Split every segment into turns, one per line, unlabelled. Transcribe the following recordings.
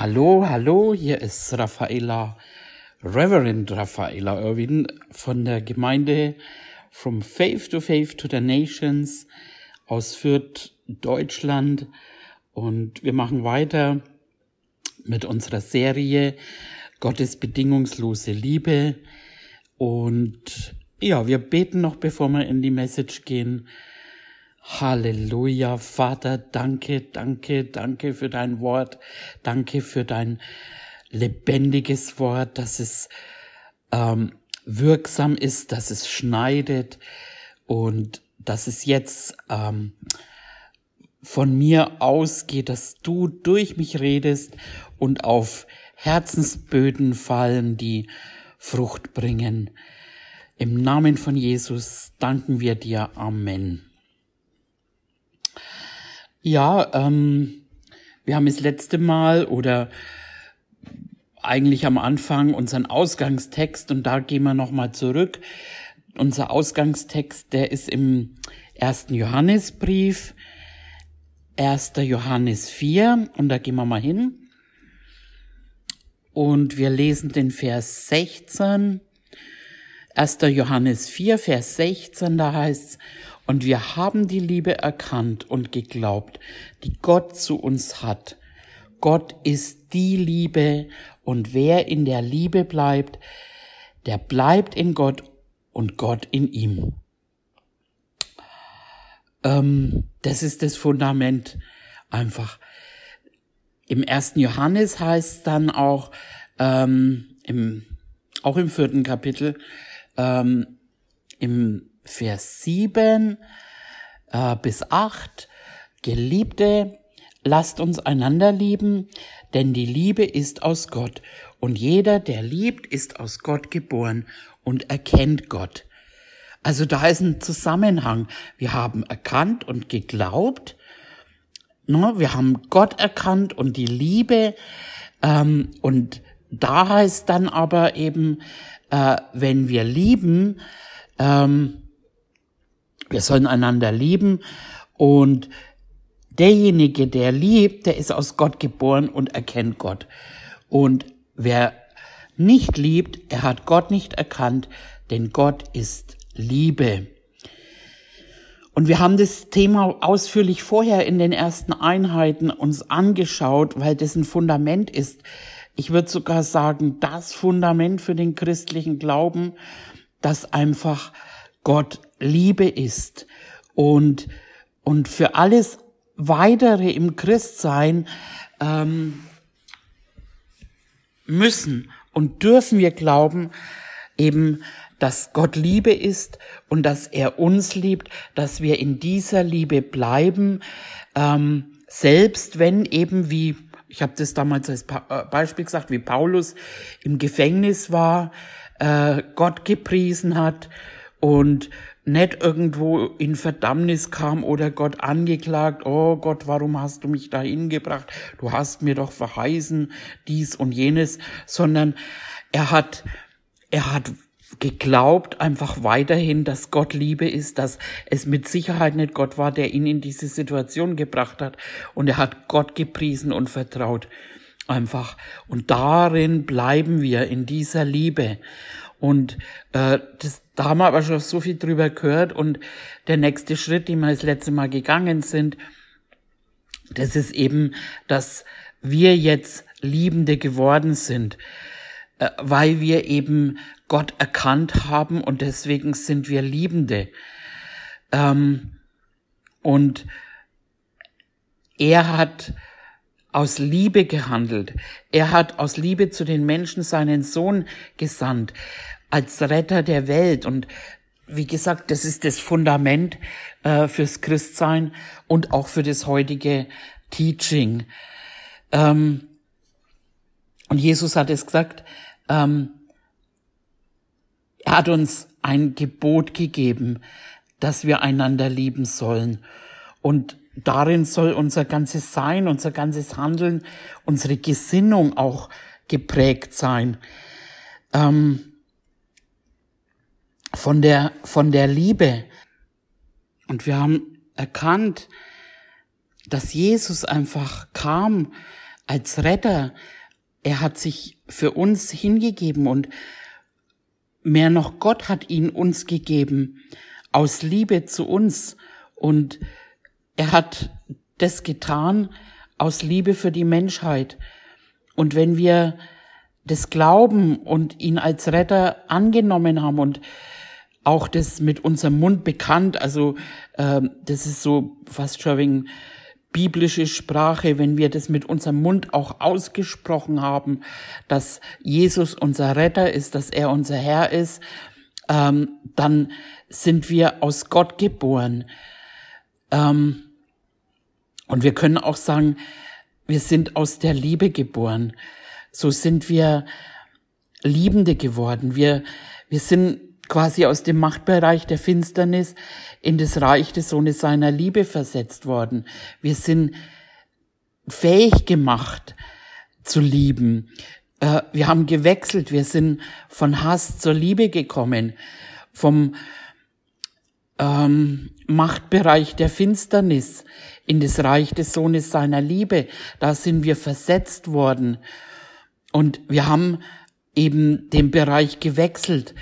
Hallo, hallo, hier ist Raffaella, Reverend Raffaella Irwin von der Gemeinde From Faith to Faith to the Nations aus Fürth, Deutschland. Und wir machen weiter mit unserer Serie Gottes bedingungslose Liebe. Und ja, wir beten noch, bevor wir in die Message gehen. Halleluja, Vater, danke, danke, danke für dein Wort, danke für dein lebendiges Wort, dass es ähm, wirksam ist, dass es schneidet und dass es jetzt ähm, von mir ausgeht, dass du durch mich redest und auf Herzensböden fallen, die Frucht bringen. Im Namen von Jesus danken wir dir. Amen. Ja, ähm, wir haben das letzte Mal oder eigentlich am Anfang unseren Ausgangstext und da gehen wir nochmal zurück. Unser Ausgangstext, der ist im ersten Johannesbrief, 1. Johannes 4 und da gehen wir mal hin. Und wir lesen den Vers 16. 1. Johannes 4, Vers 16, da heißt und wir haben die Liebe erkannt und geglaubt, die Gott zu uns hat. Gott ist die Liebe und wer in der Liebe bleibt, der bleibt in Gott und Gott in ihm. Ähm, das ist das Fundament einfach. Im ersten Johannes heißt dann auch, ähm, im, auch im vierten Kapitel, ähm, im Vers 7 äh, bis 8. Geliebte, lasst uns einander lieben, denn die Liebe ist aus Gott. Und jeder, der liebt, ist aus Gott geboren und erkennt Gott. Also da ist ein Zusammenhang. Wir haben erkannt und geglaubt. Ne? Wir haben Gott erkannt und die Liebe. Ähm, und da heißt dann aber eben, äh, wenn wir lieben, ähm, wir sollen einander lieben und derjenige, der liebt, der ist aus Gott geboren und erkennt Gott. Und wer nicht liebt, er hat Gott nicht erkannt, denn Gott ist Liebe. Und wir haben das Thema ausführlich vorher in den ersten Einheiten uns angeschaut, weil das ein Fundament ist. Ich würde sogar sagen, das Fundament für den christlichen Glauben, dass einfach Gott Liebe ist. Und, und für alles weitere im Christsein ähm, müssen und dürfen wir glauben, eben, dass Gott Liebe ist und dass er uns liebt, dass wir in dieser Liebe bleiben, ähm, selbst wenn eben wie ich habe das damals als äh, Beispiel gesagt, wie Paulus im Gefängnis war, äh, Gott gepriesen hat und nicht irgendwo in Verdammnis kam oder Gott angeklagt, oh Gott, warum hast du mich dahin gebracht? Du hast mir doch verheißen dies und jenes, sondern er hat, er hat geglaubt einfach weiterhin, dass Gott Liebe ist, dass es mit Sicherheit nicht Gott war, der ihn in diese Situation gebracht hat. Und er hat Gott gepriesen und vertraut. Einfach. Und darin bleiben wir, in dieser Liebe. Und äh, das, da haben wir aber schon so viel drüber gehört. Und der nächste Schritt, den wir das letzte Mal gegangen sind, das ist eben, dass wir jetzt Liebende geworden sind, äh, weil wir eben Gott erkannt haben und deswegen sind wir Liebende. Ähm, und er hat aus Liebe gehandelt. Er hat aus Liebe zu den Menschen seinen Sohn gesandt als Retter der Welt. Und wie gesagt, das ist das Fundament äh, fürs Christsein und auch für das heutige Teaching. Ähm, und Jesus hat es gesagt, ähm, er hat uns ein Gebot gegeben, dass wir einander lieben sollen. Und darin soll unser ganzes Sein, unser ganzes Handeln, unsere Gesinnung auch geprägt sein. Ähm, von der, von der Liebe. Und wir haben erkannt, dass Jesus einfach kam als Retter. Er hat sich für uns hingegeben und mehr noch Gott hat ihn uns gegeben aus Liebe zu uns und er hat das getan aus Liebe für die Menschheit. Und wenn wir das glauben und ihn als Retter angenommen haben und auch das mit unserem Mund bekannt, also äh, das ist so fast schon wegen biblische Sprache, wenn wir das mit unserem Mund auch ausgesprochen haben, dass Jesus unser Retter ist, dass er unser Herr ist, ähm, dann sind wir aus Gott geboren. Ähm, und wir können auch sagen, wir sind aus der Liebe geboren. So sind wir Liebende geworden. Wir, wir sind quasi aus dem Machtbereich der Finsternis in das Reich des Sohnes seiner Liebe versetzt worden. Wir sind fähig gemacht zu lieben. Äh, wir haben gewechselt. Wir sind von Hass zur Liebe gekommen. Vom ähm, Machtbereich der Finsternis in das Reich des Sohnes seiner Liebe. Da sind wir versetzt worden. Und wir haben eben den Bereich gewechselt.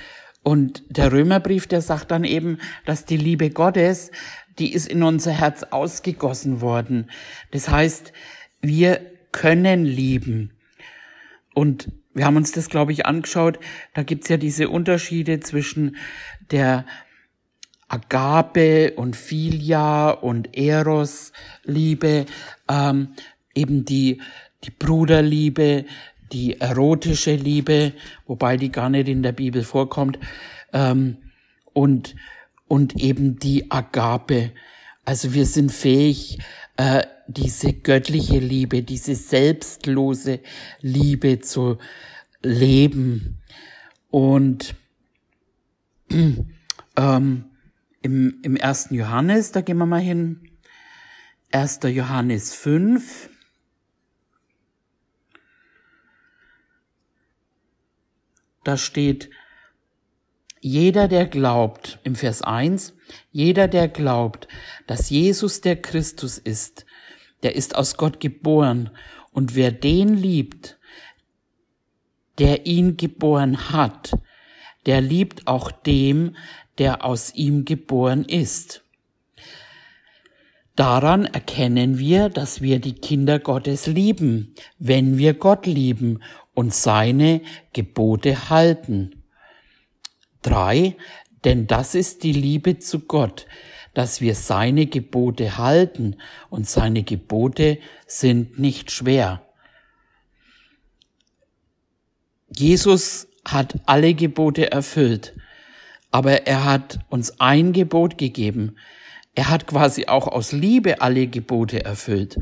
Und der Römerbrief, der sagt dann eben, dass die Liebe Gottes, die ist in unser Herz ausgegossen worden. Das heißt, wir können lieben. Und wir haben uns das, glaube ich, angeschaut. Da gibt's ja diese Unterschiede zwischen der Agape und Philia und Eros Liebe, ähm, eben die, die Bruderliebe, die erotische Liebe, wobei die gar nicht in der Bibel vorkommt, ähm, und, und eben die Agape. Also wir sind fähig, äh, diese göttliche Liebe, diese selbstlose Liebe zu leben. Und ähm, im, im ersten Johannes, da gehen wir mal hin, 1. Johannes 5, da steht, jeder, der glaubt, im Vers 1, jeder, der glaubt, dass Jesus der Christus ist, der ist aus Gott geboren. Und wer den liebt, der ihn geboren hat, der liebt auch dem, der aus ihm geboren ist. Daran erkennen wir, dass wir die Kinder Gottes lieben, wenn wir Gott lieben und seine Gebote halten. Drei, denn das ist die Liebe zu Gott, dass wir seine Gebote halten und seine Gebote sind nicht schwer. Jesus hat alle Gebote erfüllt, aber er hat uns ein Gebot gegeben. Er hat quasi auch aus Liebe alle Gebote erfüllt.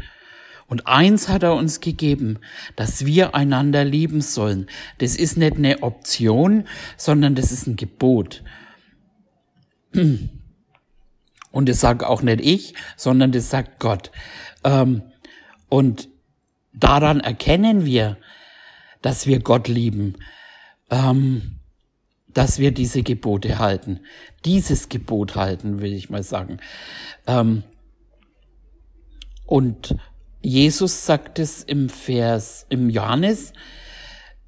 Und eins hat er uns gegeben, dass wir einander lieben sollen. Das ist nicht eine Option, sondern das ist ein Gebot. Und das sagt auch nicht ich, sondern das sagt Gott. Ähm, und daran erkennen wir, dass wir Gott lieben, ähm, dass wir diese Gebote halten. Dieses Gebot halten, will ich mal sagen. Ähm, und Jesus sagt es im Vers, im Johannes,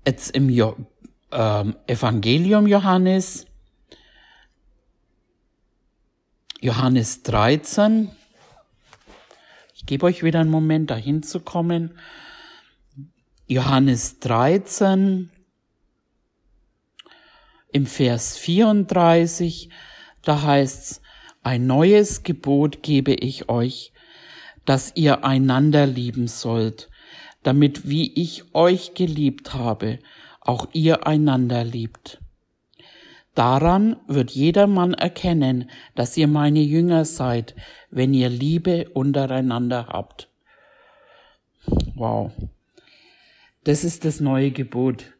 jetzt im jo ähm, Evangelium Johannes, Johannes 13. Ich gebe euch wieder einen Moment, dahin zu kommen. Johannes 13, im Vers 34, da heißt's, ein neues Gebot gebe ich euch, dass ihr einander lieben sollt, damit wie ich euch geliebt habe, auch ihr einander liebt. Daran wird jedermann erkennen, dass ihr meine Jünger seid, wenn ihr Liebe untereinander habt. Wow. Das ist das neue Gebot,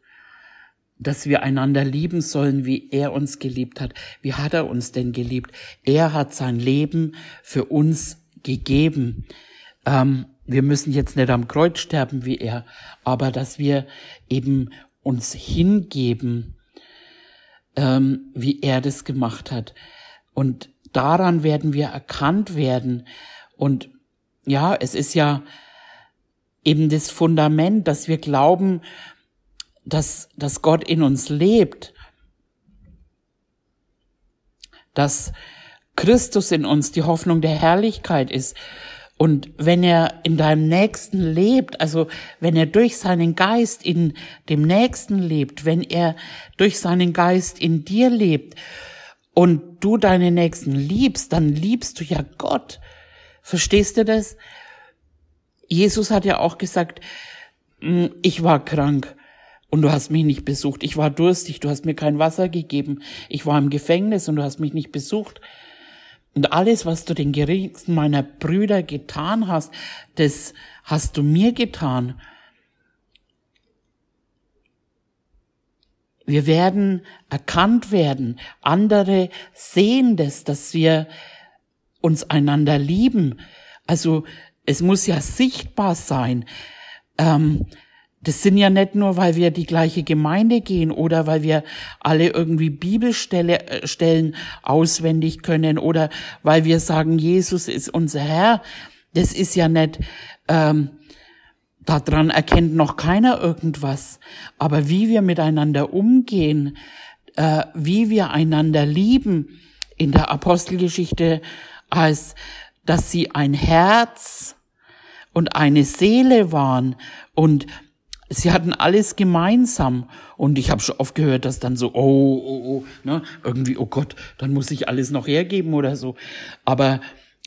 dass wir einander lieben sollen, wie er uns geliebt hat. Wie hat er uns denn geliebt? Er hat sein Leben für uns gegeben. Ähm, wir müssen jetzt nicht am Kreuz sterben wie er, aber dass wir eben uns hingeben, ähm, wie er das gemacht hat. Und daran werden wir erkannt werden. Und ja, es ist ja eben das Fundament, dass wir glauben, dass, dass Gott in uns lebt, dass Christus in uns die Hoffnung der Herrlichkeit ist. Und wenn er in deinem Nächsten lebt, also wenn er durch seinen Geist in dem Nächsten lebt, wenn er durch seinen Geist in dir lebt und du deinen Nächsten liebst, dann liebst du ja Gott. Verstehst du das? Jesus hat ja auch gesagt, hm, ich war krank und du hast mich nicht besucht. Ich war durstig, du hast mir kein Wasser gegeben. Ich war im Gefängnis und du hast mich nicht besucht. Und alles, was du den geringsten meiner Brüder getan hast, das hast du mir getan. Wir werden erkannt werden. Andere sehen das, dass wir uns einander lieben. Also es muss ja sichtbar sein. Ähm, das sind ja nicht nur, weil wir die gleiche Gemeinde gehen oder weil wir alle irgendwie Bibelstellen äh, auswendig können oder weil wir sagen, Jesus ist unser Herr. Das ist ja nicht, ähm, daran erkennt noch keiner irgendwas. Aber wie wir miteinander umgehen, äh, wie wir einander lieben, in der Apostelgeschichte als dass sie ein Herz und eine Seele waren und sie hatten alles gemeinsam. Und ich habe schon oft gehört, dass dann so, oh, oh, oh, ne, irgendwie, oh Gott, dann muss ich alles noch hergeben oder so. Aber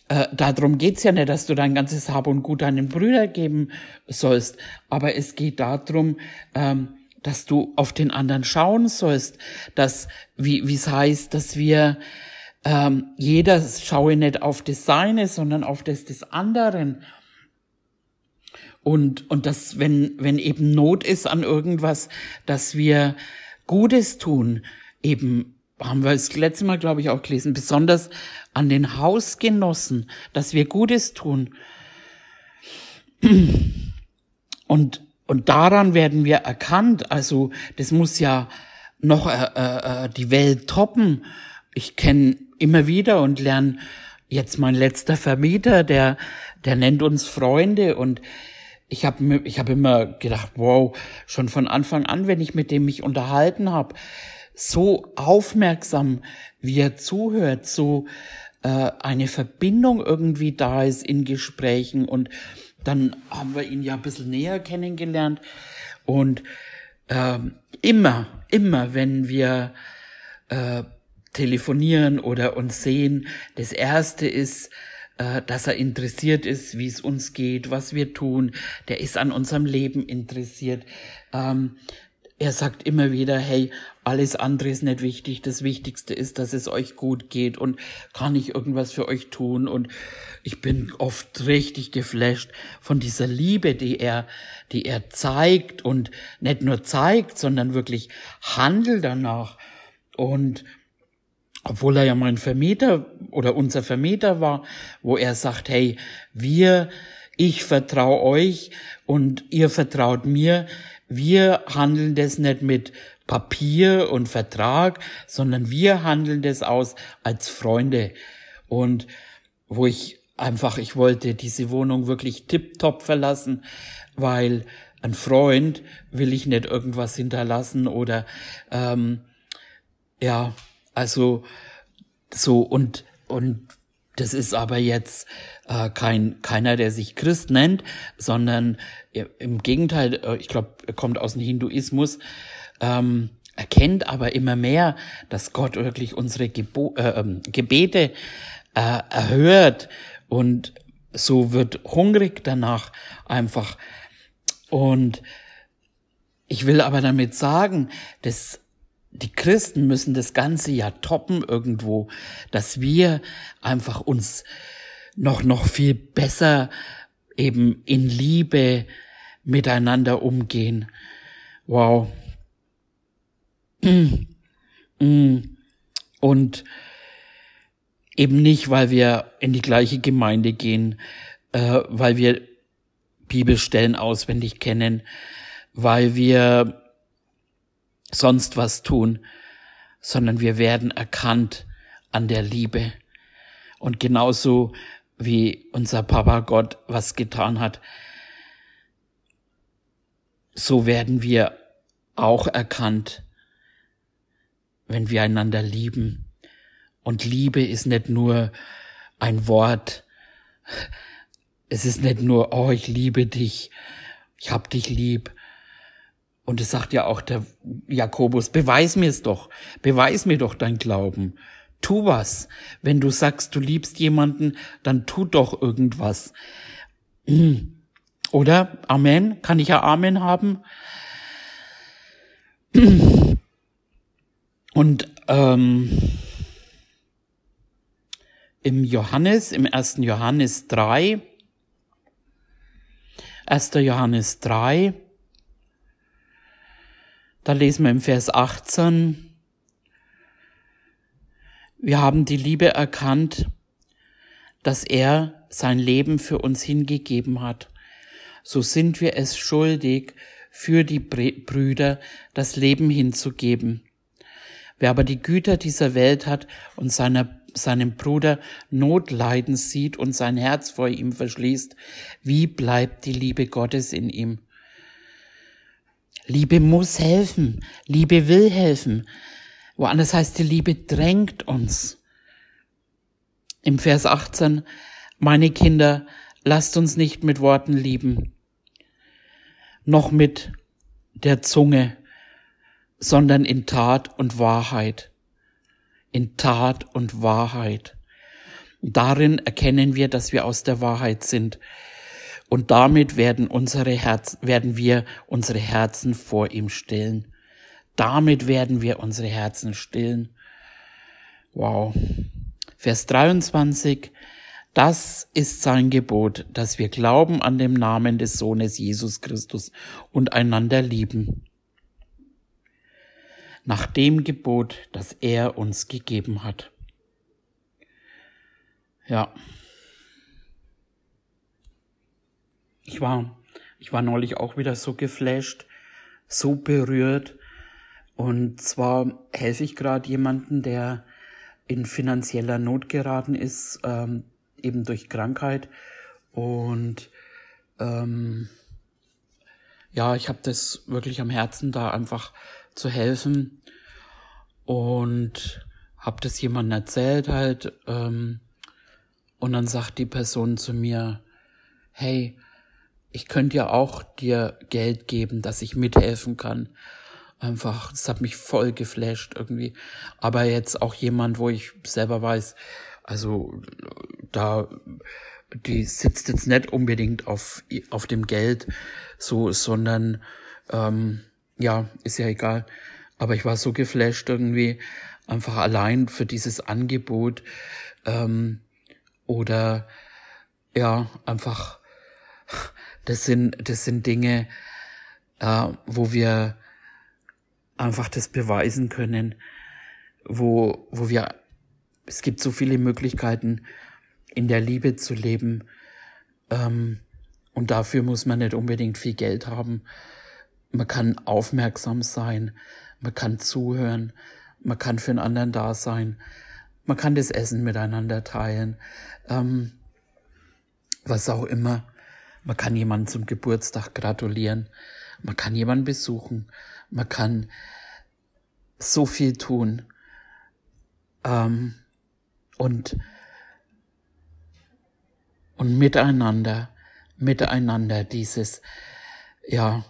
äh, darum geht's ja nicht, dass du dein ganzes Hab und Gut deinen Brüder geben sollst. Aber es geht darum, ähm, dass du auf den anderen schauen sollst, dass, wie wie es heißt, dass wir ähm, jeder schaue nicht auf das Seine, sondern auf das des anderen. Und, und dass, wenn, wenn eben Not ist an irgendwas, dass wir Gutes tun, eben haben wir das letzte Mal, glaube ich, auch gelesen, besonders an den Hausgenossen, dass wir Gutes tun. Und, und daran werden wir erkannt. Also das muss ja noch äh, äh, die Welt toppen. Ich kenne immer wieder und lerne jetzt mein letzter Vermieter, der, der nennt uns Freunde. Und ich habe ich hab immer gedacht, wow, schon von Anfang an, wenn ich mit dem mich unterhalten habe, so aufmerksam, wie er zuhört, so äh, eine Verbindung irgendwie da ist in Gesprächen. Und dann haben wir ihn ja ein bisschen näher kennengelernt. Und äh, immer, immer, wenn wir äh, telefonieren oder uns sehen, das erste ist, äh, dass er interessiert ist, wie es uns geht, was wir tun. Der ist an unserem Leben interessiert. Ähm, er sagt immer wieder, hey, alles andere ist nicht wichtig. Das Wichtigste ist, dass es euch gut geht und kann ich irgendwas für euch tun. Und ich bin oft richtig geflasht von dieser Liebe, die er, die er zeigt und nicht nur zeigt, sondern wirklich handelt danach. Und obwohl er ja mein Vermieter oder unser Vermieter war, wo er sagt, hey, wir, ich vertraue euch und ihr vertraut mir, wir handeln das nicht mit Papier und Vertrag, sondern wir handeln das aus als Freunde. Und wo ich einfach, ich wollte diese Wohnung wirklich tipptopp verlassen, weil ein Freund will ich nicht irgendwas hinterlassen oder ähm, ja, also so und und das ist aber jetzt äh, kein keiner, der sich Christ nennt, sondern im Gegenteil, äh, ich glaube, er kommt aus dem Hinduismus. Ähm, erkennt aber immer mehr, dass Gott wirklich unsere Gebo äh, ähm, Gebete äh, erhört und so wird hungrig danach einfach. Und ich will aber damit sagen, dass die Christen müssen das Ganze ja toppen irgendwo, dass wir einfach uns noch, noch viel besser eben in Liebe miteinander umgehen. Wow. Und eben nicht, weil wir in die gleiche Gemeinde gehen, äh, weil wir Bibelstellen auswendig kennen, weil wir sonst was tun, sondern wir werden erkannt an der Liebe. Und genauso wie unser Papa Gott was getan hat, so werden wir auch erkannt, wenn wir einander lieben. Und Liebe ist nicht nur ein Wort, es ist nicht nur, oh, ich liebe dich, ich hab dich lieb. Und es sagt ja auch der Jakobus, beweis mir es doch, beweis mir doch dein Glauben. Tu was. Wenn du sagst, du liebst jemanden, dann tu doch irgendwas. Oder? Amen? Kann ich ja Amen haben? Und ähm, im Johannes, im ersten Johannes 3, 1. Johannes 3, da lesen wir im Vers 18, wir haben die Liebe erkannt, dass er sein Leben für uns hingegeben hat. So sind wir es schuldig, für die Brüder das Leben hinzugeben. Wer aber die Güter dieser Welt hat und seiner, seinem Bruder Notleiden sieht und sein Herz vor ihm verschließt, wie bleibt die Liebe Gottes in ihm? Liebe muss helfen, Liebe will helfen. Woanders heißt die Liebe drängt uns. Im Vers 18, meine Kinder, lasst uns nicht mit Worten lieben, noch mit der Zunge, sondern in Tat und Wahrheit. In Tat und Wahrheit. Darin erkennen wir, dass wir aus der Wahrheit sind. Und damit werden unsere Herzen, werden wir unsere Herzen vor ihm stillen. Damit werden wir unsere Herzen stillen. Wow. Vers 23. Das ist sein Gebot, dass wir glauben an dem Namen des Sohnes Jesus Christus und einander lieben. Nach dem Gebot, das er uns gegeben hat. Ja. Ich war, ich war neulich auch wieder so geflasht, so berührt. Und zwar helfe ich gerade jemanden, der in finanzieller Not geraten ist, ähm, eben durch Krankheit. Und ähm, ja, ich habe das wirklich am Herzen, da einfach zu helfen. Und habe das jemandem erzählt halt. Ähm, und dann sagt die Person zu mir, hey, ich könnte ja auch dir Geld geben, dass ich mithelfen kann. Einfach, das hat mich voll geflasht irgendwie. Aber jetzt auch jemand, wo ich selber weiß, also da, die sitzt jetzt nicht unbedingt auf, auf dem Geld, so, sondern, ähm, ja, ist ja egal. Aber ich war so geflasht irgendwie, einfach allein für dieses Angebot, ähm, oder, ja, einfach, das sind, das sind Dinge, äh, wo wir einfach das beweisen können, wo, wo wir es gibt so viele Möglichkeiten, in der Liebe zu leben. Ähm, und dafür muss man nicht unbedingt viel Geld haben. Man kann aufmerksam sein, man kann zuhören, man kann für einen anderen da sein, man kann das Essen miteinander teilen, ähm, was auch immer. Man kann jemanden zum Geburtstag gratulieren, man kann jemanden besuchen, man kann so viel tun. Ähm, und, und miteinander, miteinander dieses, ja,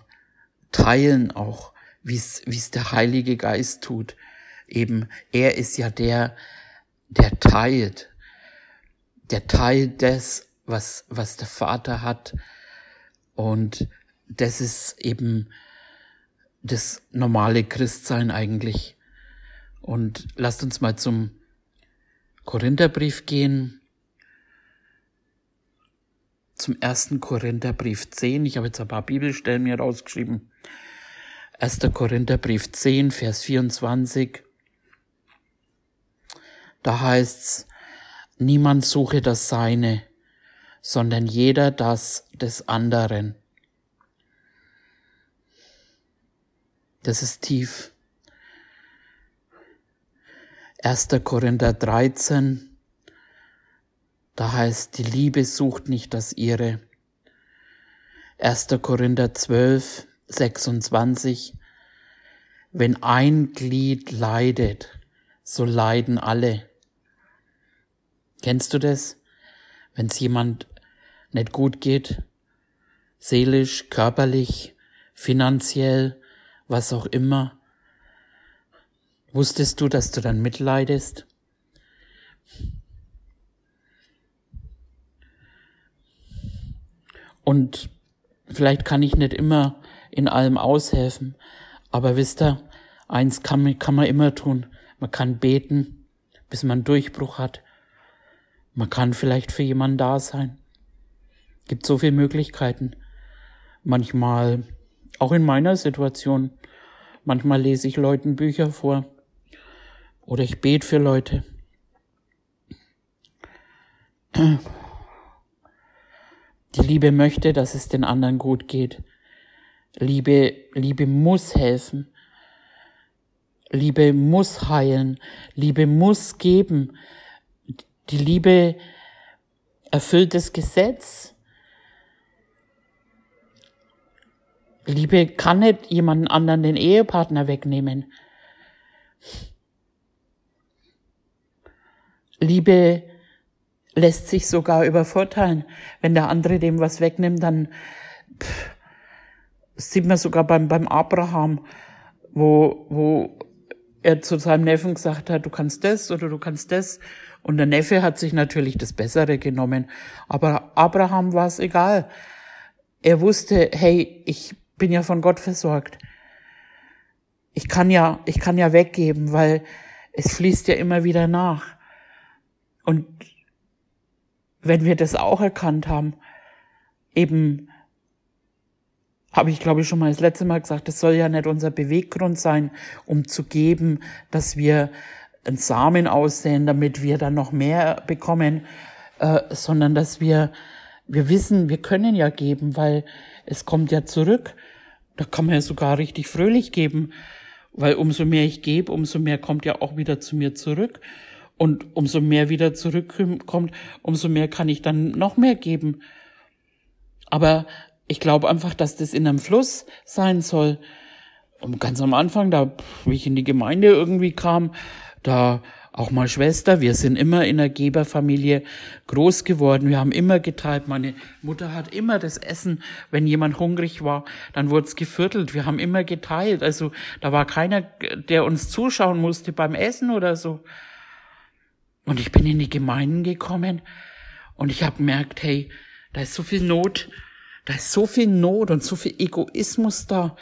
teilen auch, wie es, wie es der Heilige Geist tut. Eben, er ist ja der, der teilt, der teilt das, was, was der Vater hat. Und das ist eben das normale Christsein eigentlich. Und lasst uns mal zum Korintherbrief gehen, zum ersten Korintherbrief 10. Ich habe jetzt ein paar Bibelstellen mir rausgeschrieben. 1. Korintherbrief 10, Vers 24. Da heißt's, niemand suche das Seine, sondern jeder das des anderen. Das ist tief. 1. Korinther 13, da heißt, die Liebe sucht nicht das ihre. 1. Korinther 12, 26, wenn ein Glied leidet, so leiden alle. Kennst du das? Wenn es jemand nicht gut geht, seelisch, körperlich, finanziell, was auch immer, wusstest du, dass du dann mitleidest? Und vielleicht kann ich nicht immer in allem aushelfen, aber wisst ihr, eins kann man, kann man immer tun. Man kann beten, bis man einen Durchbruch hat. Man kann vielleicht für jemanden da sein. Gibt so viele Möglichkeiten. Manchmal, auch in meiner Situation, manchmal lese ich Leuten Bücher vor oder ich bete für Leute. Die Liebe möchte, dass es den anderen gut geht. Liebe, Liebe muss helfen. Liebe muss heilen. Liebe muss geben. Die Liebe erfüllt das Gesetz. Liebe kann nicht jemanden anderen den Ehepartner wegnehmen. Liebe lässt sich sogar übervorteilen. Wenn der andere dem was wegnimmt, dann pff, sieht man sogar beim, beim Abraham, wo, wo er zu seinem Neffen gesagt hat, du kannst das oder du kannst das. Und der Neffe hat sich natürlich das Bessere genommen. Aber Abraham war es egal. Er wusste, hey, ich bin ja von Gott versorgt. Ich kann ja, ich kann ja weggeben, weil es fließt ja immer wieder nach. Und wenn wir das auch erkannt haben, eben habe ich glaube ich schon mal das letzte Mal gesagt, das soll ja nicht unser Beweggrund sein, um zu geben, dass wir einen Samen aussehen, damit wir dann noch mehr bekommen, äh, sondern dass wir, wir wissen, wir können ja geben, weil es kommt ja zurück. Da kann man ja sogar richtig fröhlich geben, weil umso mehr ich gebe, umso mehr kommt ja auch wieder zu mir zurück. Und umso mehr wieder zurückkommt, umso mehr kann ich dann noch mehr geben. Aber ich glaube einfach, dass das in einem Fluss sein soll. Und ganz am Anfang, da, wie ich in die Gemeinde irgendwie kam, da auch mal Schwester, wir sind immer in einer Geberfamilie groß geworden. Wir haben immer geteilt. Meine Mutter hat immer das Essen, wenn jemand hungrig war, dann wurde es geviertelt. Wir haben immer geteilt. Also da war keiner, der uns zuschauen musste beim Essen oder so. Und ich bin in die Gemeinden gekommen und ich habe gemerkt, hey, da ist so viel Not da ist so viel Not und so viel Egoismus da,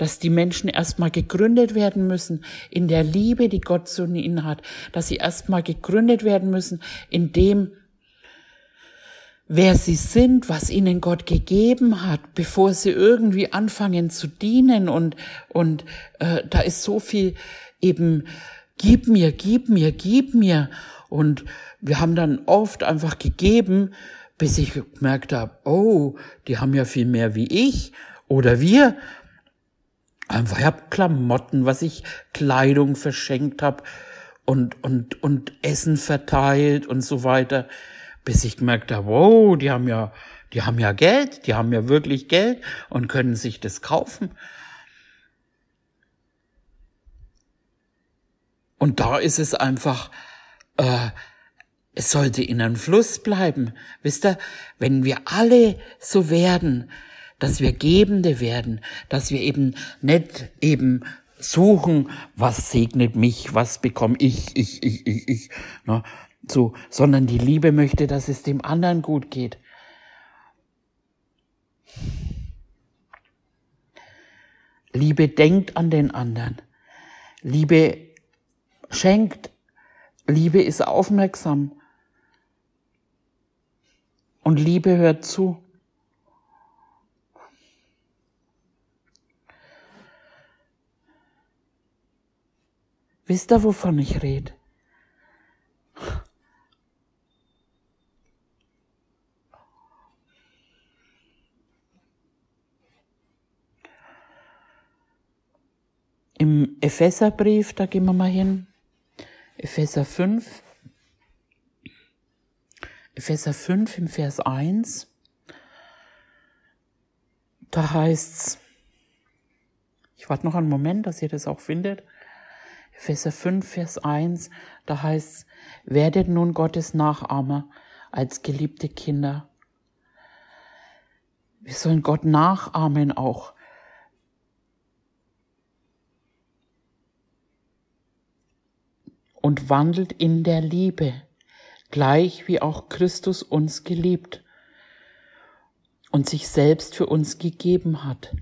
dass die Menschen erstmal gegründet werden müssen in der Liebe, die Gott zu ihnen hat, dass sie erstmal gegründet werden müssen in dem, wer sie sind, was ihnen Gott gegeben hat, bevor sie irgendwie anfangen zu dienen. Und und äh, da ist so viel eben gib mir, gib mir, gib mir. Und wir haben dann oft einfach gegeben bis ich gemerkt habe, oh, die haben ja viel mehr wie ich oder wir. Einfach, ich habe Klamotten, was ich Kleidung verschenkt habe und, und, und Essen verteilt und so weiter, bis ich gemerkt habe, wow, die haben ja, die haben ja Geld, die haben ja wirklich Geld und können sich das kaufen. Und da ist es einfach, äh, es sollte in einem Fluss bleiben. Wisst ihr, wenn wir alle so werden, dass wir Gebende werden, dass wir eben nicht eben suchen, was segnet mich, was bekomme ich, ich, ich, ich, ich, ne, so, sondern die Liebe möchte, dass es dem anderen gut geht. Liebe denkt an den anderen. Liebe schenkt. Liebe ist aufmerksam. Und Liebe hört zu. Wisst ihr, wovon ich rede? Im Epheserbrief, da gehen wir mal hin, Epheser 5, Epheser 5 im Vers 1, da heißt's, Ich warte noch einen Moment, dass ihr das auch findet. Epheser 5, Vers 1, da heißt werdet nun Gottes Nachahmer als geliebte Kinder. Wir sollen Gott nachahmen auch. Und wandelt in der Liebe, gleich wie auch Christus uns geliebt und sich selbst für uns gegeben hat,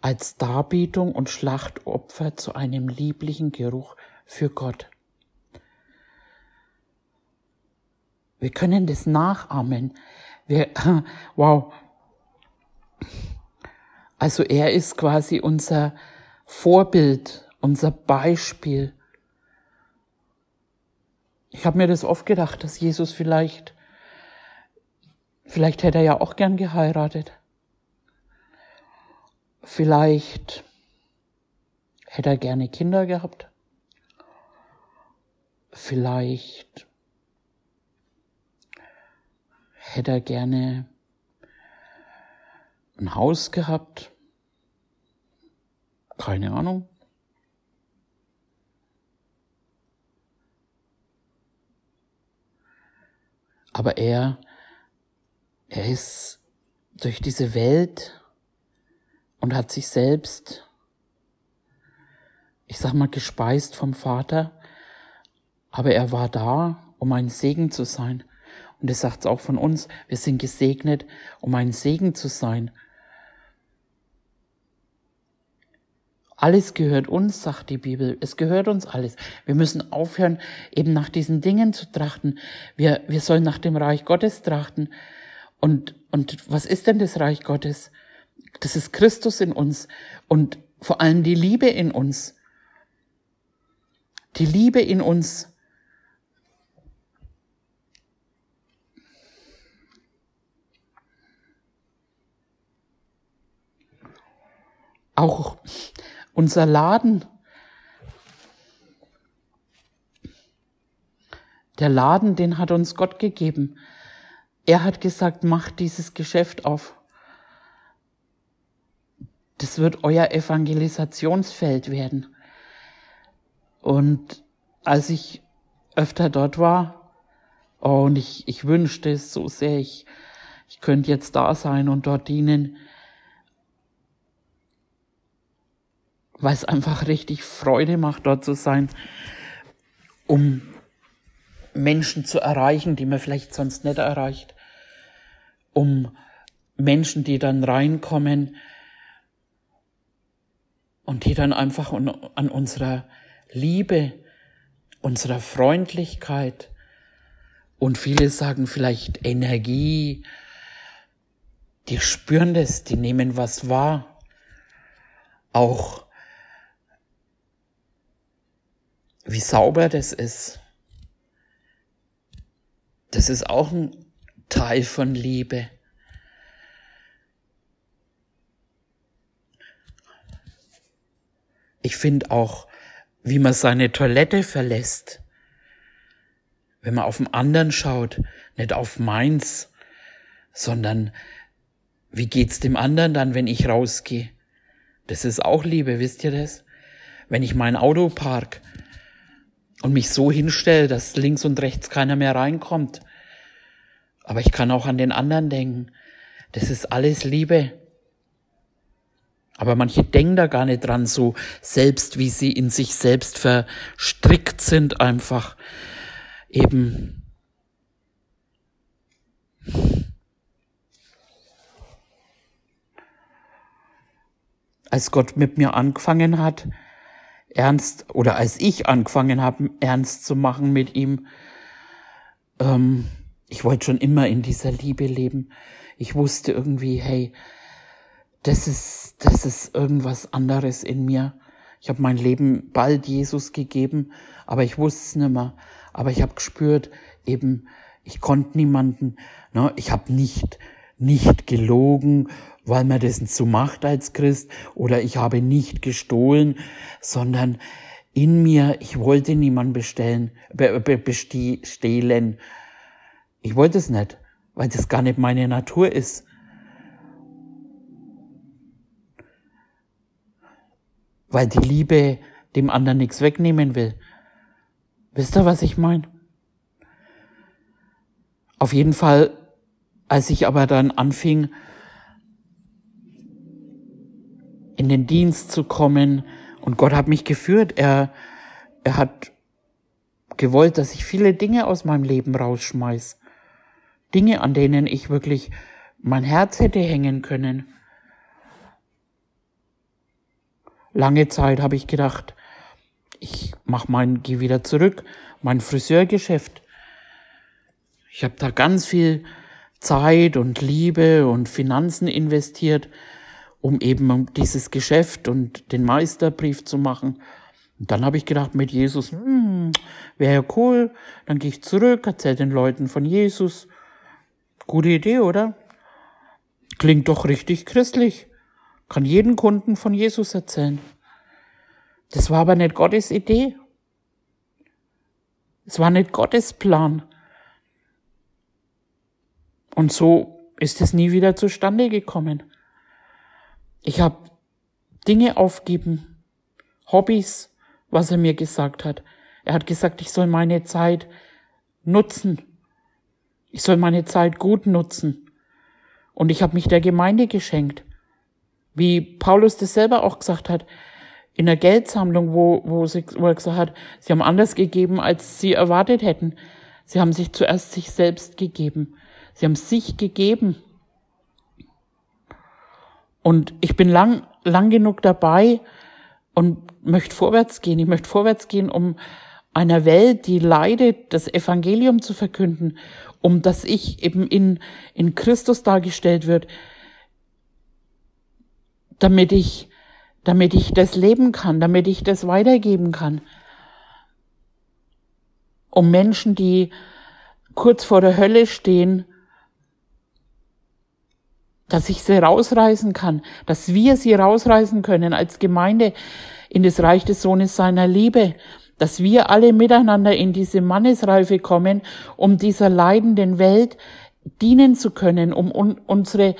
als Darbietung und Schlachtopfer zu einem lieblichen Geruch für Gott. Wir können das nachahmen. Wir, wow. Also er ist quasi unser Vorbild, unser Beispiel. Ich habe mir das oft gedacht, dass Jesus vielleicht Vielleicht hätte er ja auch gern geheiratet. Vielleicht hätte er gerne Kinder gehabt. Vielleicht hätte er gerne ein Haus gehabt. Keine Ahnung. Aber er er ist durch diese Welt und hat sich selbst, ich sag mal, gespeist vom Vater, aber er war da, um ein Segen zu sein. Und es sagt auch von uns, wir sind gesegnet, um ein Segen zu sein. Alles gehört uns, sagt die Bibel. Es gehört uns alles. Wir müssen aufhören, eben nach diesen Dingen zu trachten. Wir, wir sollen nach dem Reich Gottes trachten. Und, und was ist denn das Reich Gottes? Das ist Christus in uns und vor allem die Liebe in uns. Die Liebe in uns. Auch unser Laden. Der Laden, den hat uns Gott gegeben. Er hat gesagt, macht dieses Geschäft auf. Das wird euer Evangelisationsfeld werden. Und als ich öfter dort war, oh, und ich, ich wünschte es so sehr, ich, ich könnte jetzt da sein und dort dienen, weil es einfach richtig Freude macht, dort zu sein, um Menschen zu erreichen, die man vielleicht sonst nicht erreicht um Menschen, die dann reinkommen und die dann einfach an unserer Liebe, unserer Freundlichkeit und viele sagen vielleicht Energie, die spüren das, die nehmen was wahr. Auch wie sauber das ist. Das ist auch ein Teil von Liebe. Ich finde auch, wie man seine Toilette verlässt, wenn man auf den anderen schaut, nicht auf meins, sondern wie geht's dem anderen dann, wenn ich rausgehe? Das ist auch Liebe, wisst ihr das? Wenn ich mein Auto park und mich so hinstelle, dass links und rechts keiner mehr reinkommt, aber ich kann auch an den anderen denken. Das ist alles Liebe. Aber manche denken da gar nicht dran, so selbst wie sie in sich selbst verstrickt sind, einfach eben. Als Gott mit mir angefangen hat, ernst, oder als ich angefangen habe, ernst zu machen mit ihm, ähm, ich wollte schon immer in dieser Liebe leben. Ich wusste irgendwie, hey, das ist, das ist irgendwas anderes in mir. Ich habe mein Leben bald Jesus gegeben, aber ich wusste es nicht mehr. Aber ich habe gespürt, eben, ich konnte niemanden, ne, ich habe nicht, nicht gelogen, weil man das so macht als Christ, oder ich habe nicht gestohlen, sondern in mir, ich wollte niemanden bestellen, be, be, bestehlen, ich wollte es nicht, weil das gar nicht meine Natur ist. Weil die Liebe dem anderen nichts wegnehmen will. Wisst ihr, was ich meine? Auf jeden Fall, als ich aber dann anfing, in den Dienst zu kommen, und Gott hat mich geführt, er, er hat gewollt, dass ich viele Dinge aus meinem Leben rausschmeiß. Dinge, an denen ich wirklich mein Herz hätte hängen können. Lange Zeit habe ich gedacht, ich mach mein, gehe wieder zurück, mein Friseurgeschäft. Ich habe da ganz viel Zeit und Liebe und Finanzen investiert, um eben dieses Geschäft und den Meisterbrief zu machen. Und dann habe ich gedacht, mit Jesus, hm, wäre ja cool, dann gehe ich zurück, erzähle den Leuten von Jesus. Gute Idee, oder? Klingt doch richtig christlich. Kann jeden Kunden von Jesus erzählen. Das war aber nicht Gottes Idee. Es war nicht Gottes Plan. Und so ist es nie wieder zustande gekommen. Ich habe Dinge aufgeben, Hobbys, was er mir gesagt hat. Er hat gesagt, ich soll meine Zeit nutzen. Ich soll meine Zeit gut nutzen. Und ich habe mich der Gemeinde geschenkt. Wie Paulus das selber auch gesagt hat, in der Geldsammlung, wo, wo, sie, wo er gesagt hat, sie haben anders gegeben, als sie erwartet hätten. Sie haben sich zuerst sich selbst gegeben. Sie haben sich gegeben. Und ich bin lang, lang genug dabei und möchte vorwärts gehen. Ich möchte vorwärts gehen, um einer Welt, die leidet, das Evangelium zu verkünden, um dass ich eben in, in Christus dargestellt wird, damit ich damit ich das leben kann, damit ich das weitergeben kann. Um Menschen, die kurz vor der Hölle stehen, dass ich sie rausreißen kann, dass wir sie rausreißen können als Gemeinde in das Reich des Sohnes seiner Liebe, dass wir alle miteinander in diese Mannesreife kommen, um dieser leidenden Welt dienen zu können, um unsere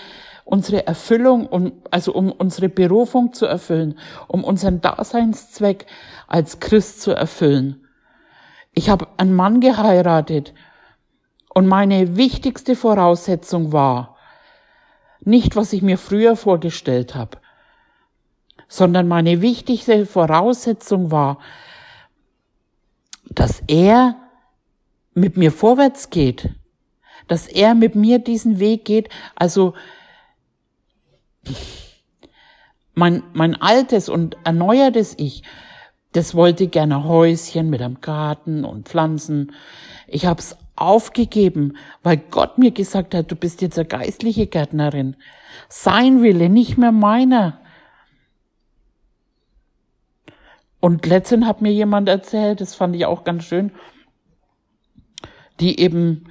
unsere Erfüllung, um, also um unsere Berufung zu erfüllen, um unseren Daseinszweck als Christ zu erfüllen. Ich habe einen Mann geheiratet und meine wichtigste Voraussetzung war nicht, was ich mir früher vorgestellt habe, sondern meine wichtigste Voraussetzung war, dass er mit mir vorwärts geht, dass er mit mir diesen Weg geht, also mein, mein altes und erneuertes Ich, das wollte gerne Häuschen mit einem Garten und Pflanzen. Ich habe es aufgegeben, weil Gott mir gesagt hat, du bist jetzt eine geistliche Gärtnerin. Sein Wille, nicht mehr meiner. Und letztens hat mir jemand erzählt, das fand ich auch ganz schön, die eben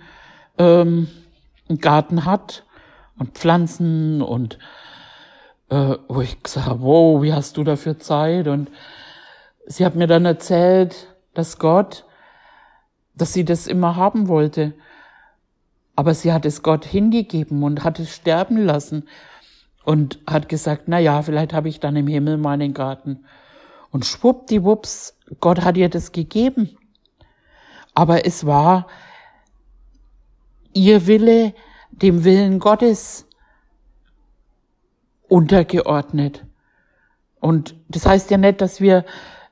ähm, einen Garten hat und Pflanzen und äh, wo ich gesagt habe, wow, wie hast du dafür Zeit? Und sie hat mir dann erzählt, dass Gott, dass sie das immer haben wollte. Aber sie hat es Gott hingegeben und hat es sterben lassen und hat gesagt, na ja, vielleicht habe ich dann im Himmel meinen Garten. Und schwuppdiwupps, Gott hat ihr das gegeben. Aber es war ihr Wille dem Willen Gottes untergeordnet. Und das heißt ja nicht, dass wir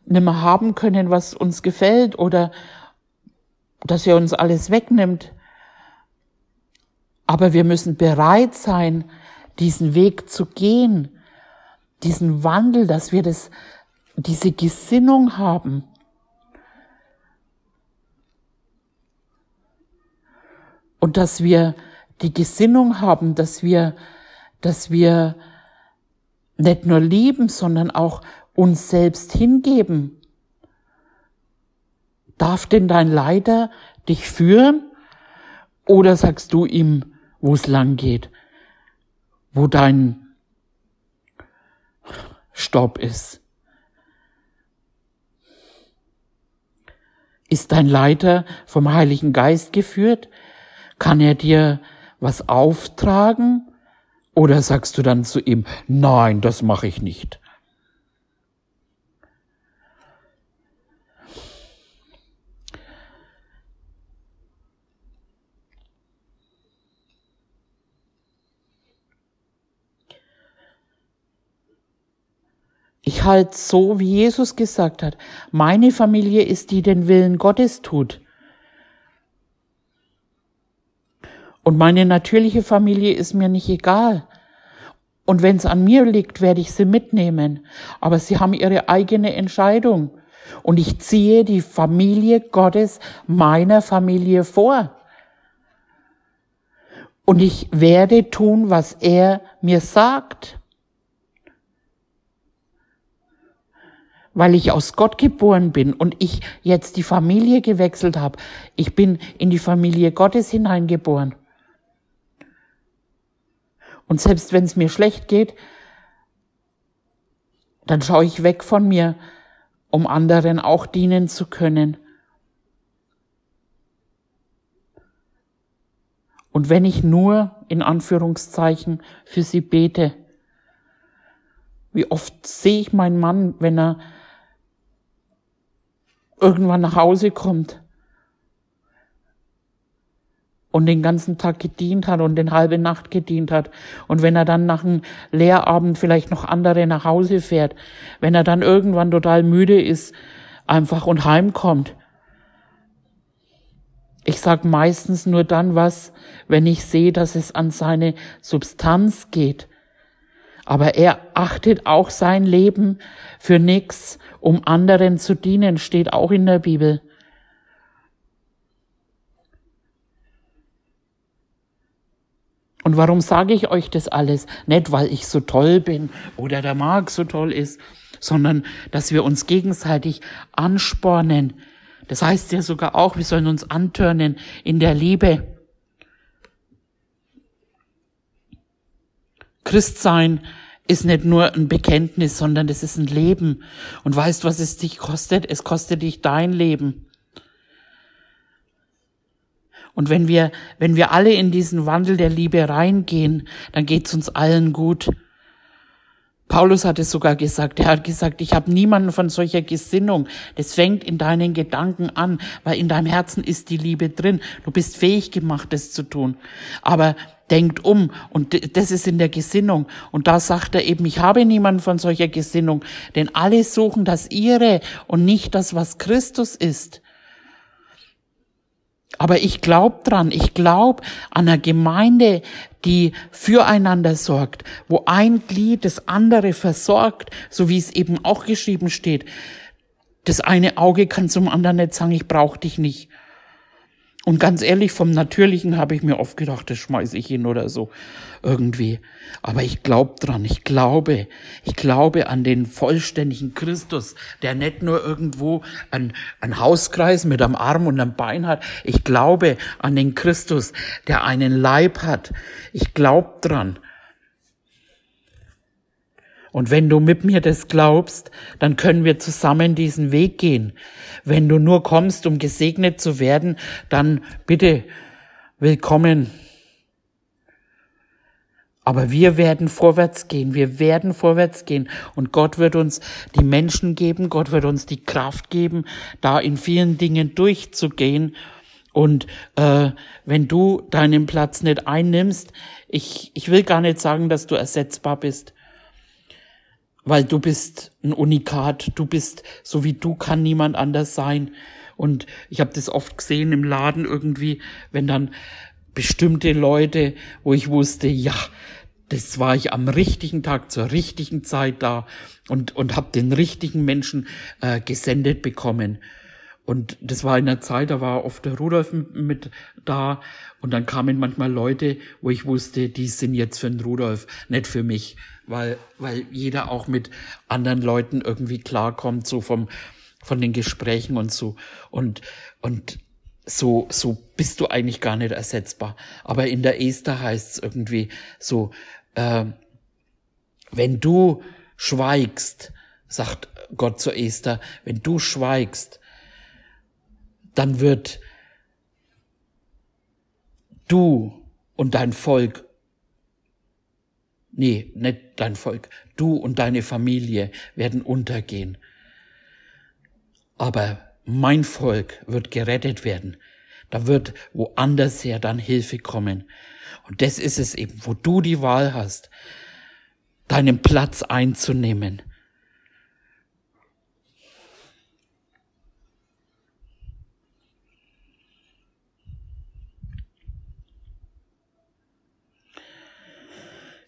nimmer haben können, was uns gefällt oder dass er uns alles wegnimmt. Aber wir müssen bereit sein, diesen Weg zu gehen, diesen Wandel, dass wir das, diese Gesinnung haben. Und dass wir die Gesinnung haben, dass wir, dass wir nicht nur lieben, sondern auch uns selbst hingeben. Darf denn dein Leiter dich führen? Oder sagst du ihm, wo es lang geht, wo dein Stopp ist? Ist dein Leiter vom Heiligen Geist geführt? Kann er dir was auftragen? Oder sagst du dann zu ihm, nein, das mache ich nicht. Ich halte so, wie Jesus gesagt hat, meine Familie ist die, die den Willen Gottes tut. Und meine natürliche Familie ist mir nicht egal. Und wenn es an mir liegt, werde ich sie mitnehmen. Aber sie haben ihre eigene Entscheidung. Und ich ziehe die Familie Gottes meiner Familie vor. Und ich werde tun, was er mir sagt. Weil ich aus Gott geboren bin und ich jetzt die Familie gewechselt habe. Ich bin in die Familie Gottes hineingeboren. Und selbst wenn es mir schlecht geht, dann schaue ich weg von mir, um anderen auch dienen zu können. Und wenn ich nur in Anführungszeichen für sie bete, wie oft sehe ich meinen Mann, wenn er irgendwann nach Hause kommt und den ganzen Tag gedient hat und den halbe Nacht gedient hat. Und wenn er dann nach einem Lehrabend vielleicht noch andere nach Hause fährt, wenn er dann irgendwann total müde ist, einfach und heimkommt. Ich sag meistens nur dann was, wenn ich sehe, dass es an seine Substanz geht. Aber er achtet auch sein Leben für nichts, um anderen zu dienen, steht auch in der Bibel. Und warum sage ich euch das alles? Nicht, weil ich so toll bin oder der Marc so toll ist, sondern dass wir uns gegenseitig anspornen. Das heißt ja sogar auch, wir sollen uns antörnen in der Liebe. Christsein ist nicht nur ein Bekenntnis, sondern es ist ein Leben. Und weißt, was es dich kostet? Es kostet dich dein Leben. Und wenn wir, wenn wir alle in diesen Wandel der Liebe reingehen, dann geht's uns allen gut. Paulus hat es sogar gesagt. Er hat gesagt, ich habe niemanden von solcher Gesinnung. Das fängt in deinen Gedanken an, weil in deinem Herzen ist die Liebe drin. Du bist fähig gemacht, das zu tun. Aber denkt um und das ist in der Gesinnung. Und da sagt er eben, ich habe niemanden von solcher Gesinnung, denn alle suchen das ihre und nicht das, was Christus ist. Aber ich glaube dran, ich glaube an einer Gemeinde, die füreinander sorgt, wo ein Glied das andere versorgt, so wie es eben auch geschrieben steht. Das eine Auge kann zum anderen nicht sagen, ich brauche dich nicht. Und ganz ehrlich, vom Natürlichen habe ich mir oft gedacht, das schmeiße ich hin oder so irgendwie. Aber ich glaube dran, ich glaube, ich glaube an den vollständigen Christus, der nicht nur irgendwo ein, ein Hauskreis mit einem Arm und einem Bein hat. Ich glaube an den Christus, der einen Leib hat. Ich glaube dran. Und wenn du mit mir das glaubst, dann können wir zusammen diesen Weg gehen. Wenn du nur kommst, um gesegnet zu werden, dann bitte willkommen. Aber wir werden vorwärts gehen, wir werden vorwärts gehen und Gott wird uns die Menschen geben, Gott wird uns die Kraft geben, da in vielen Dingen durchzugehen. Und äh, wenn du deinen Platz nicht einnimmst, ich, ich will gar nicht sagen, dass du ersetzbar bist, weil du bist ein Unikat, du bist so wie du kann niemand anders sein. Und ich habe das oft gesehen im Laden irgendwie, wenn dann bestimmte Leute, wo ich wusste, ja, das war ich am richtigen Tag zur richtigen Zeit da und und habe den richtigen Menschen äh, gesendet bekommen. Und das war in der Zeit, da war oft der Rudolf mit da und dann kamen manchmal Leute, wo ich wusste, die sind jetzt für den Rudolf, nicht für mich weil, weil jeder auch mit anderen Leuten irgendwie klarkommt, so vom, von den Gesprächen und so. Und, und so, so bist du eigentlich gar nicht ersetzbar. Aber in der Esther heißt es irgendwie so, äh, wenn du schweigst, sagt Gott zu Esther, wenn du schweigst, dann wird du und dein Volk Nee, nicht dein Volk. Du und deine Familie werden untergehen. Aber mein Volk wird gerettet werden. Da wird woanders her dann Hilfe kommen. Und das ist es eben, wo du die Wahl hast, deinen Platz einzunehmen.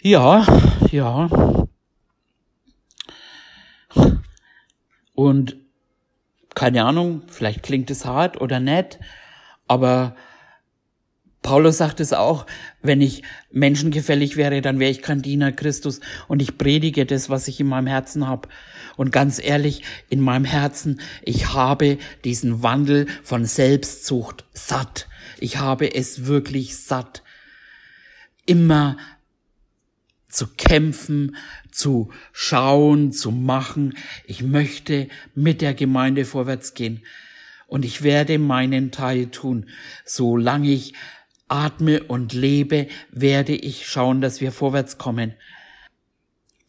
Ja, ja. Und keine Ahnung, vielleicht klingt es hart oder nett, aber Paulus sagt es auch, wenn ich menschengefällig wäre, dann wäre ich kein Diener Christus und ich predige das, was ich in meinem Herzen habe. Und ganz ehrlich, in meinem Herzen, ich habe diesen Wandel von Selbstzucht satt. Ich habe es wirklich satt. Immer zu kämpfen, zu schauen, zu machen. Ich möchte mit der Gemeinde vorwärts gehen. Und ich werde meinen Teil tun. Solange ich atme und lebe, werde ich schauen, dass wir vorwärts kommen.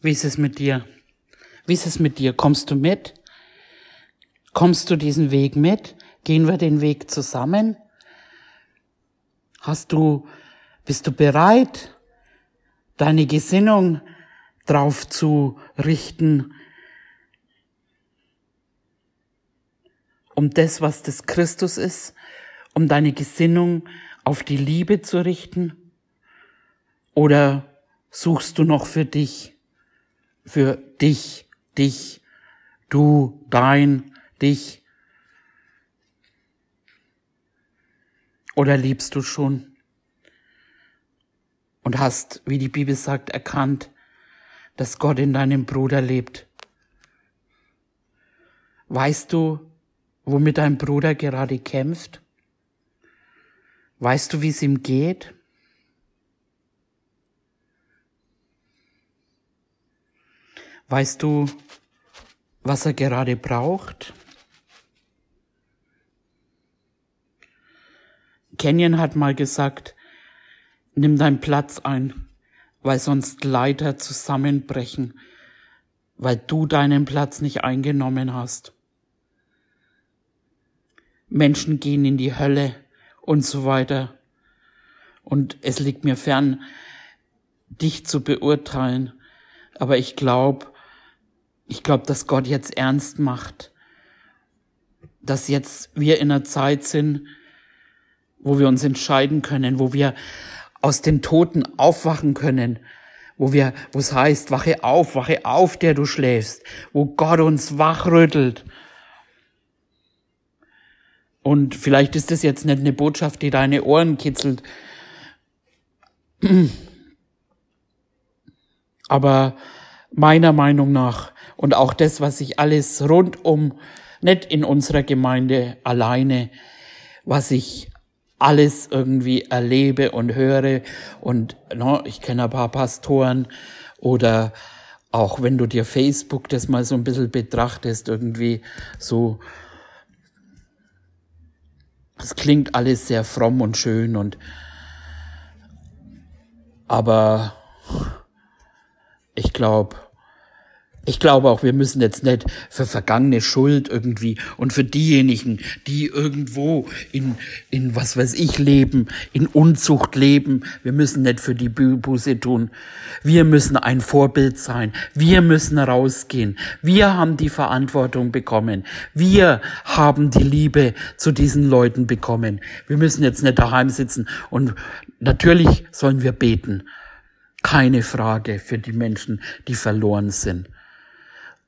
Wie ist es mit dir? Wie ist es mit dir? Kommst du mit? Kommst du diesen Weg mit? Gehen wir den Weg zusammen? Hast du, bist du bereit, deine Gesinnung drauf zu richten, um das, was das Christus ist, um deine Gesinnung auf die Liebe zu richten? Oder suchst du noch für dich, für dich, dich, du, dein, dich? Oder liebst du schon und hast, wie die Bibel sagt, erkannt, dass Gott in deinem Bruder lebt? Weißt du, womit dein Bruder gerade kämpft? Weißt du, wie es ihm geht? Weißt du, was er gerade braucht? Kenyon hat mal gesagt, nimm deinen Platz ein, weil sonst Leiter zusammenbrechen, weil du deinen Platz nicht eingenommen hast. Menschen gehen in die Hölle, und so weiter. Und es liegt mir fern, dich zu beurteilen. Aber ich glaube, ich glaube, dass Gott jetzt ernst macht, dass jetzt wir in einer Zeit sind, wo wir uns entscheiden können, wo wir aus den Toten aufwachen können, wo wir, wo es heißt, wache auf, wache auf, der du schläfst, wo Gott uns wachrüttelt und vielleicht ist das jetzt nicht eine Botschaft, die deine Ohren kitzelt. Aber meiner Meinung nach und auch das, was ich alles rundum, nicht in unserer Gemeinde alleine, was ich alles irgendwie erlebe und höre. Und no, ich kenne ein paar Pastoren. Oder auch wenn du dir Facebook das mal so ein bisschen betrachtest, irgendwie so es klingt alles sehr fromm und schön und aber ich glaube, ich glaube auch, wir müssen jetzt nicht für vergangene Schuld irgendwie und für diejenigen, die irgendwo in, in was weiß ich leben, in Unzucht leben, wir müssen nicht für die Buße tun. Wir müssen ein Vorbild sein. Wir müssen rausgehen. Wir haben die Verantwortung bekommen. Wir haben die Liebe zu diesen Leuten bekommen. Wir müssen jetzt nicht daheim sitzen und natürlich sollen wir beten. Keine Frage für die Menschen, die verloren sind.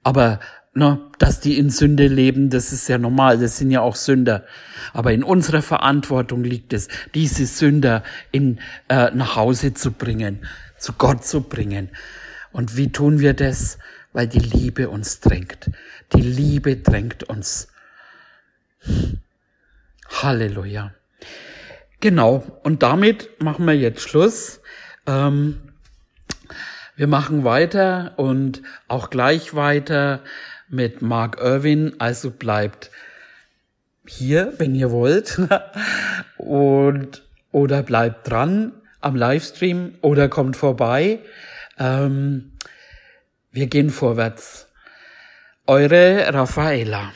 Aber ne, dass die in Sünde leben, das ist ja normal, das sind ja auch Sünder. Aber in unserer Verantwortung liegt es, diese Sünder in, äh, nach Hause zu bringen, zu Gott zu bringen. Und wie tun wir das? Weil die Liebe uns drängt. Die Liebe drängt uns. Halleluja. Genau, und damit machen wir jetzt Schluss. Ähm, wir machen weiter und auch gleich weiter mit Mark Irwin, also bleibt hier, wenn ihr wollt, und oder bleibt dran am Livestream oder kommt vorbei. Ähm, wir gehen vorwärts. Eure Raffaela.